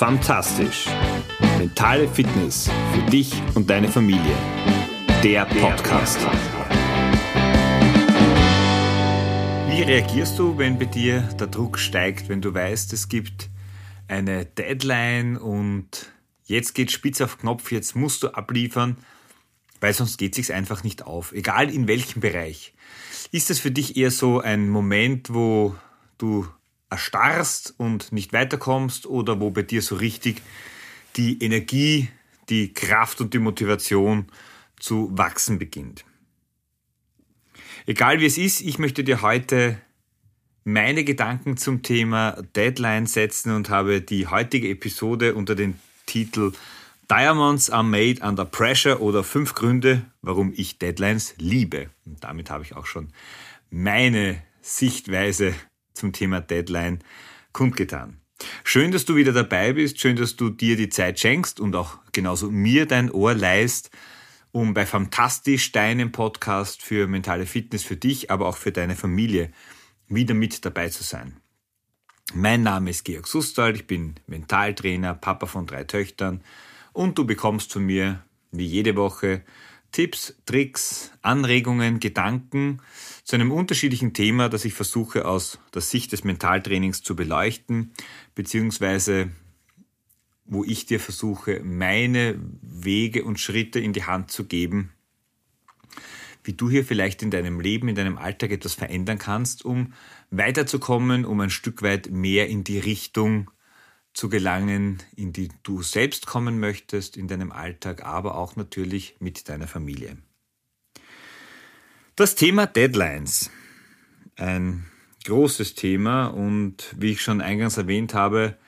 Fantastisch. Mentale Fitness für dich und deine Familie. Der Podcast. Wie reagierst du, wenn bei dir der Druck steigt, wenn du weißt, es gibt eine Deadline und jetzt geht spitz auf Knopf, jetzt musst du abliefern, weil sonst geht es sich einfach nicht auf, egal in welchem Bereich. Ist es für dich eher so ein Moment, wo du erstarrst und nicht weiterkommst oder wo bei dir so richtig die Energie, die Kraft und die Motivation zu wachsen beginnt. Egal wie es ist, ich möchte dir heute meine Gedanken zum Thema Deadline setzen und habe die heutige Episode unter dem Titel Diamonds are made under pressure oder fünf Gründe, warum ich Deadlines liebe. Und damit habe ich auch schon meine Sichtweise zum Thema Deadline kundgetan. Schön, dass du wieder dabei bist, schön, dass du dir die Zeit schenkst und auch genauso mir dein Ohr leist, um bei Fantastisch deinem Podcast für mentale Fitness für dich, aber auch für deine Familie wieder mit dabei zu sein. Mein Name ist Georg Sustal, ich bin Mentaltrainer, Papa von drei Töchtern und du bekommst von mir wie jede Woche Tipps, Tricks, Anregungen, Gedanken zu einem unterschiedlichen Thema, das ich versuche aus der Sicht des Mentaltrainings zu beleuchten, beziehungsweise wo ich dir versuche, meine Wege und Schritte in die Hand zu geben, wie du hier vielleicht in deinem Leben, in deinem Alltag etwas verändern kannst, um weiterzukommen, um ein Stück weit mehr in die Richtung zu gelangen, in die du selbst kommen möchtest, in deinem Alltag, aber auch natürlich mit deiner Familie. Das Thema Deadlines. Ein großes Thema und wie ich schon eingangs erwähnt habe,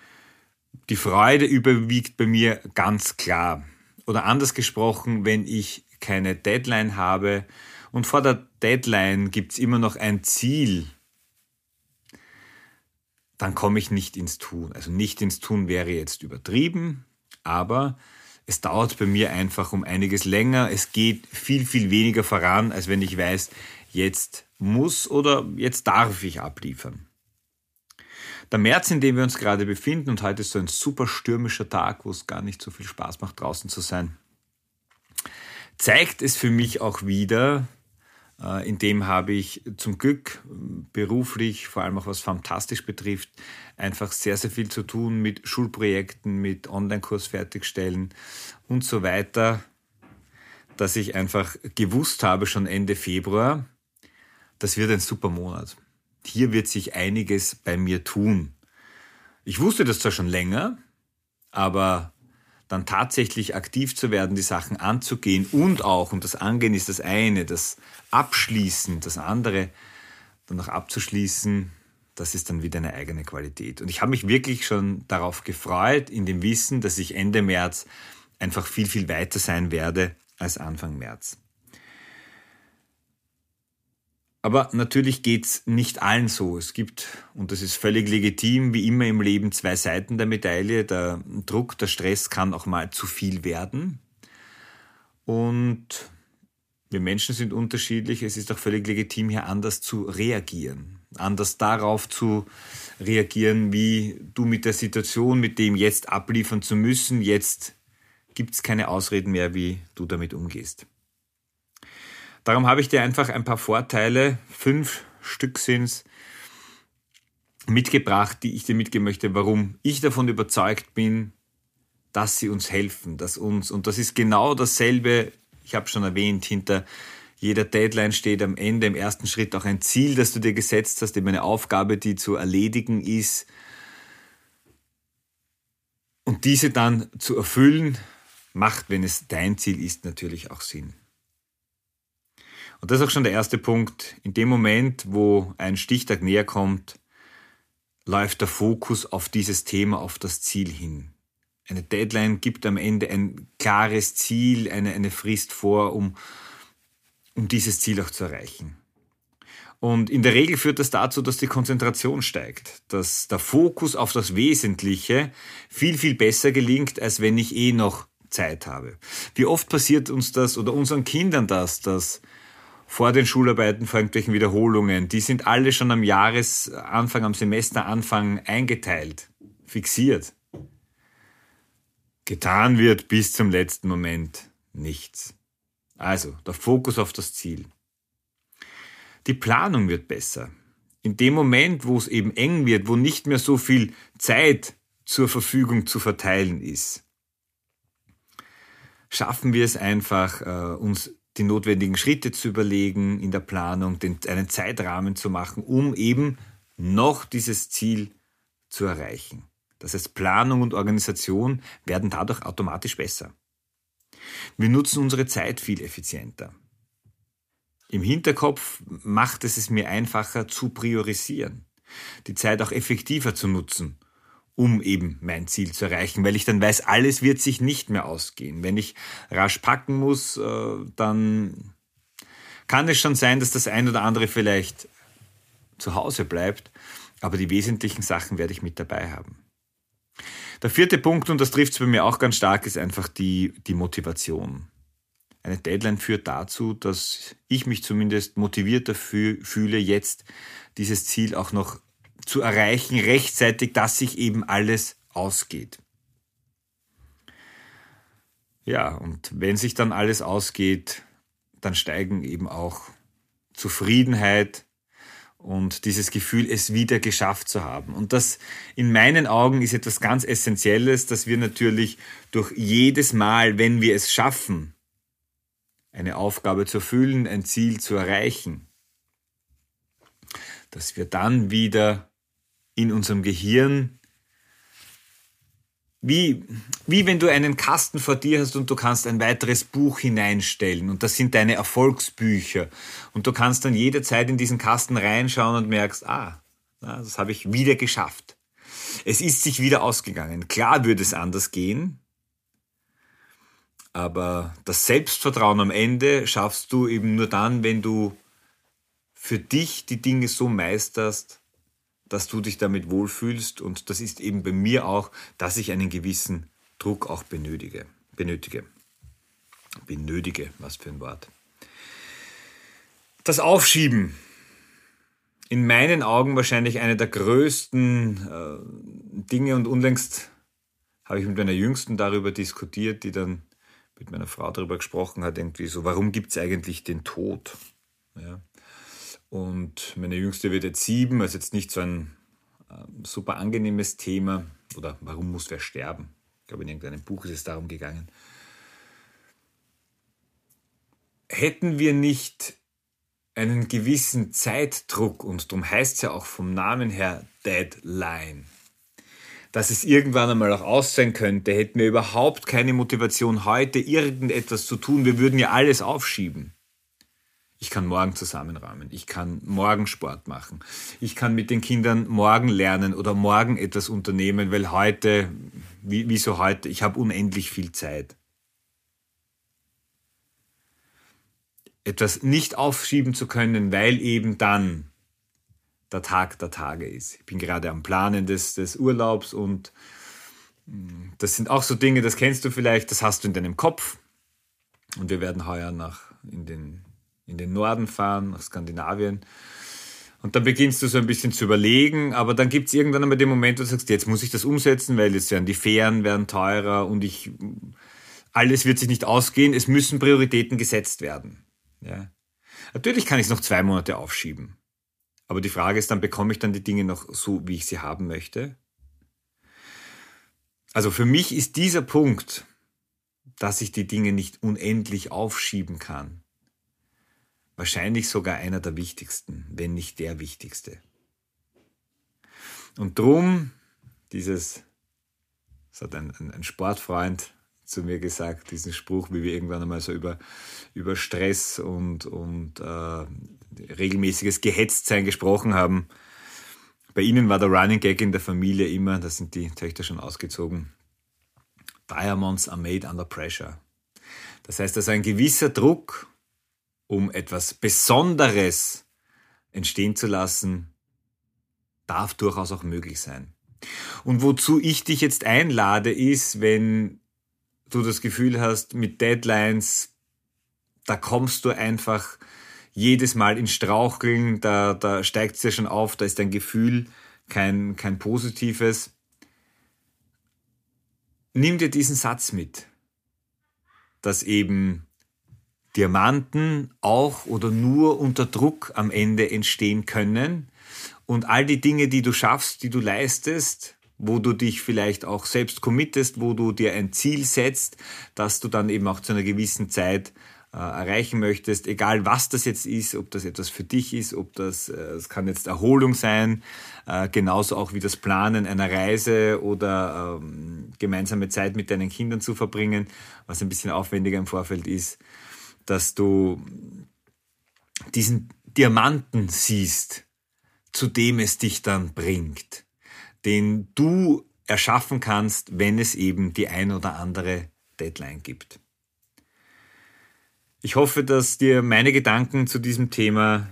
die Freude überwiegt bei mir ganz klar. Oder anders gesprochen, wenn ich keine Deadline habe und vor der Deadline gibt es immer noch ein Ziel, dann komme ich nicht ins Tun. Also nicht ins Tun wäre jetzt übertrieben, aber es dauert bei mir einfach um einiges länger. Es geht viel, viel weniger voran, als wenn ich weiß, jetzt muss oder jetzt darf ich abliefern. Der März, in dem wir uns gerade befinden, und heute ist so ein super stürmischer Tag, wo es gar nicht so viel Spaß macht, draußen zu sein, zeigt es für mich auch wieder, in dem habe ich zum Glück beruflich, vor allem auch was fantastisch betrifft, einfach sehr, sehr viel zu tun mit Schulprojekten, mit Online-Kurs fertigstellen und so weiter, dass ich einfach gewusst habe schon Ende Februar, das wird ein super Monat. Hier wird sich einiges bei mir tun. Ich wusste das zwar schon länger, aber dann tatsächlich aktiv zu werden, die Sachen anzugehen und auch, und das Angehen ist das eine, das Abschließen, das andere, dann noch abzuschließen, das ist dann wieder eine eigene Qualität. Und ich habe mich wirklich schon darauf gefreut, in dem Wissen, dass ich Ende März einfach viel, viel weiter sein werde als Anfang März. Aber natürlich geht's nicht allen so. Es gibt, und das ist völlig legitim, wie immer im Leben zwei Seiten der Medaille. Der Druck, der Stress kann auch mal zu viel werden. Und wir Menschen sind unterschiedlich. Es ist auch völlig legitim, hier anders zu reagieren. Anders darauf zu reagieren, wie du mit der Situation, mit dem jetzt abliefern zu müssen, jetzt gibt's keine Ausreden mehr, wie du damit umgehst. Darum habe ich dir einfach ein paar Vorteile, fünf Stück sind's, mitgebracht, die ich dir mitgeben möchte, warum ich davon überzeugt bin, dass sie uns helfen, dass uns, und das ist genau dasselbe, ich habe schon erwähnt, hinter jeder Deadline steht am Ende im ersten Schritt auch ein Ziel, das du dir gesetzt hast, eben eine Aufgabe, die zu erledigen ist. Und diese dann zu erfüllen, macht, wenn es dein Ziel ist, natürlich auch Sinn. Und das ist auch schon der erste Punkt. In dem Moment, wo ein Stichtag näher kommt, läuft der Fokus auf dieses Thema, auf das Ziel hin. Eine Deadline gibt am Ende ein klares Ziel, eine, eine Frist vor, um, um dieses Ziel auch zu erreichen. Und in der Regel führt das dazu, dass die Konzentration steigt, dass der Fokus auf das Wesentliche viel, viel besser gelingt, als wenn ich eh noch Zeit habe. Wie oft passiert uns das oder unseren Kindern das, dass vor den Schularbeiten, vor irgendwelchen Wiederholungen, die sind alle schon am Jahresanfang, am Semesteranfang eingeteilt, fixiert. getan wird bis zum letzten Moment nichts. Also der Fokus auf das Ziel. Die Planung wird besser. In dem Moment, wo es eben eng wird, wo nicht mehr so viel Zeit zur Verfügung zu verteilen ist, schaffen wir es einfach, äh, uns die notwendigen Schritte zu überlegen in der Planung, den, einen Zeitrahmen zu machen, um eben noch dieses Ziel zu erreichen. Das heißt, Planung und Organisation werden dadurch automatisch besser. Wir nutzen unsere Zeit viel effizienter. Im Hinterkopf macht es es mir einfacher zu priorisieren, die Zeit auch effektiver zu nutzen, um eben mein Ziel zu erreichen, weil ich dann weiß, alles wird sich nicht mehr ausgehen. Wenn ich rasch packen muss, äh, dann kann es schon sein, dass das ein oder andere vielleicht zu Hause bleibt, aber die wesentlichen Sachen werde ich mit dabei haben. Der vierte Punkt, und das trifft es bei mir auch ganz stark, ist einfach die, die Motivation. Eine Deadline führt dazu, dass ich mich zumindest motivierter fühle, jetzt dieses Ziel auch noch zu erreichen, rechtzeitig, dass sich eben alles ausgeht. Ja, und wenn sich dann alles ausgeht, dann steigen eben auch Zufriedenheit, und dieses Gefühl, es wieder geschafft zu haben. Und das in meinen Augen ist etwas ganz Essentielles, dass wir natürlich durch jedes Mal, wenn wir es schaffen, eine Aufgabe zu erfüllen, ein Ziel zu erreichen, dass wir dann wieder in unserem Gehirn wie, wie wenn du einen Kasten vor dir hast und du kannst ein weiteres Buch hineinstellen und das sind deine Erfolgsbücher und du kannst dann jederzeit in diesen Kasten reinschauen und merkst, ah, das habe ich wieder geschafft. Es ist sich wieder ausgegangen. Klar würde es anders gehen, aber das Selbstvertrauen am Ende schaffst du eben nur dann, wenn du für dich die Dinge so meisterst, dass du dich damit wohlfühlst. Und das ist eben bei mir auch, dass ich einen gewissen Druck auch benötige. Benötige. Benötige, was für ein Wort. Das Aufschieben. In meinen Augen wahrscheinlich eine der größten äh, Dinge und unlängst habe ich mit meiner Jüngsten darüber diskutiert, die dann mit meiner Frau darüber gesprochen hat, irgendwie so, warum gibt es eigentlich den Tod? Ja. Und meine Jüngste wird jetzt sieben, also jetzt nicht so ein äh, super angenehmes Thema. Oder warum muss wer sterben? Ich glaube, in irgendeinem Buch ist es darum gegangen. Hätten wir nicht einen gewissen Zeitdruck, und darum heißt es ja auch vom Namen her Deadline, dass es irgendwann einmal auch aus sein könnte, hätten wir überhaupt keine Motivation, heute irgendetwas zu tun. Wir würden ja alles aufschieben. Ich kann morgen zusammenräumen. Ich kann morgen Sport machen. Ich kann mit den Kindern morgen lernen oder morgen etwas unternehmen, weil heute, wie, wieso heute, ich habe unendlich viel Zeit. Etwas nicht aufschieben zu können, weil eben dann der Tag der Tage ist. Ich bin gerade am Planen des, des Urlaubs und hm, das sind auch so Dinge, das kennst du vielleicht, das hast du in deinem Kopf. Und wir werden heuer nach in den in den Norden fahren, nach Skandinavien. Und dann beginnst du so ein bisschen zu überlegen, aber dann gibt es irgendwann einmal den Moment, wo du sagst, jetzt muss ich das umsetzen, weil jetzt werden die Fähren werden teurer und ich alles wird sich nicht ausgehen, es müssen Prioritäten gesetzt werden. Ja. Natürlich kann ich es noch zwei Monate aufschieben. Aber die Frage ist dann, bekomme ich dann die Dinge noch so, wie ich sie haben möchte? Also für mich ist dieser Punkt, dass ich die Dinge nicht unendlich aufschieben kann, Wahrscheinlich sogar einer der wichtigsten, wenn nicht der wichtigste. Und drum, dieses, das hat ein, ein, Sportfreund zu mir gesagt, diesen Spruch, wie wir irgendwann einmal so über, über Stress und, und äh, regelmäßiges Gehetztsein gesprochen haben. Bei ihnen war der Running Gag in der Familie immer, da sind die Töchter schon ausgezogen, Diamonds are made under pressure. Das heißt also ein gewisser Druck um etwas Besonderes entstehen zu lassen, darf durchaus auch möglich sein. Und wozu ich dich jetzt einlade, ist, wenn du das Gefühl hast, mit Deadlines, da kommst du einfach jedes Mal in Straucheln, da, da steigt es ja schon auf, da ist dein Gefühl kein, kein positives. nimm dir diesen Satz mit, dass eben Diamanten auch oder nur unter Druck am Ende entstehen können. Und all die Dinge, die du schaffst, die du leistest, wo du dich vielleicht auch selbst committest, wo du dir ein Ziel setzt, dass du dann eben auch zu einer gewissen Zeit äh, erreichen möchtest, egal was das jetzt ist, ob das etwas für dich ist, ob das, äh, es kann jetzt Erholung sein, äh, genauso auch wie das Planen einer Reise oder ähm, gemeinsame Zeit mit deinen Kindern zu verbringen, was ein bisschen aufwendiger im Vorfeld ist, dass du diesen Diamanten siehst, zu dem es dich dann bringt den du erschaffen kannst, wenn es eben die ein oder andere Deadline gibt. Ich hoffe, dass dir meine Gedanken zu diesem Thema,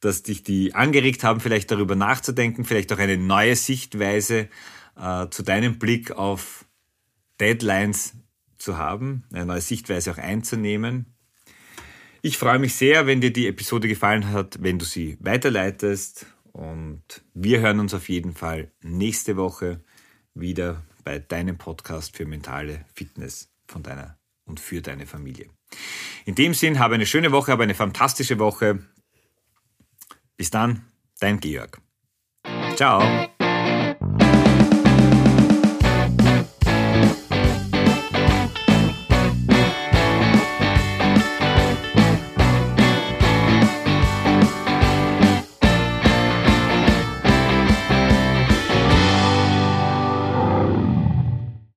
dass dich die angeregt haben, vielleicht darüber nachzudenken, vielleicht auch eine neue Sichtweise äh, zu deinem Blick auf Deadlines zu haben, eine neue Sichtweise auch einzunehmen. Ich freue mich sehr, wenn dir die Episode gefallen hat, wenn du sie weiterleitest und wir hören uns auf jeden Fall nächste Woche wieder bei deinem Podcast für mentale Fitness von deiner und für deine Familie. In dem Sinn, habe eine schöne Woche, habe eine fantastische Woche. Bis dann, dein Georg. Ciao.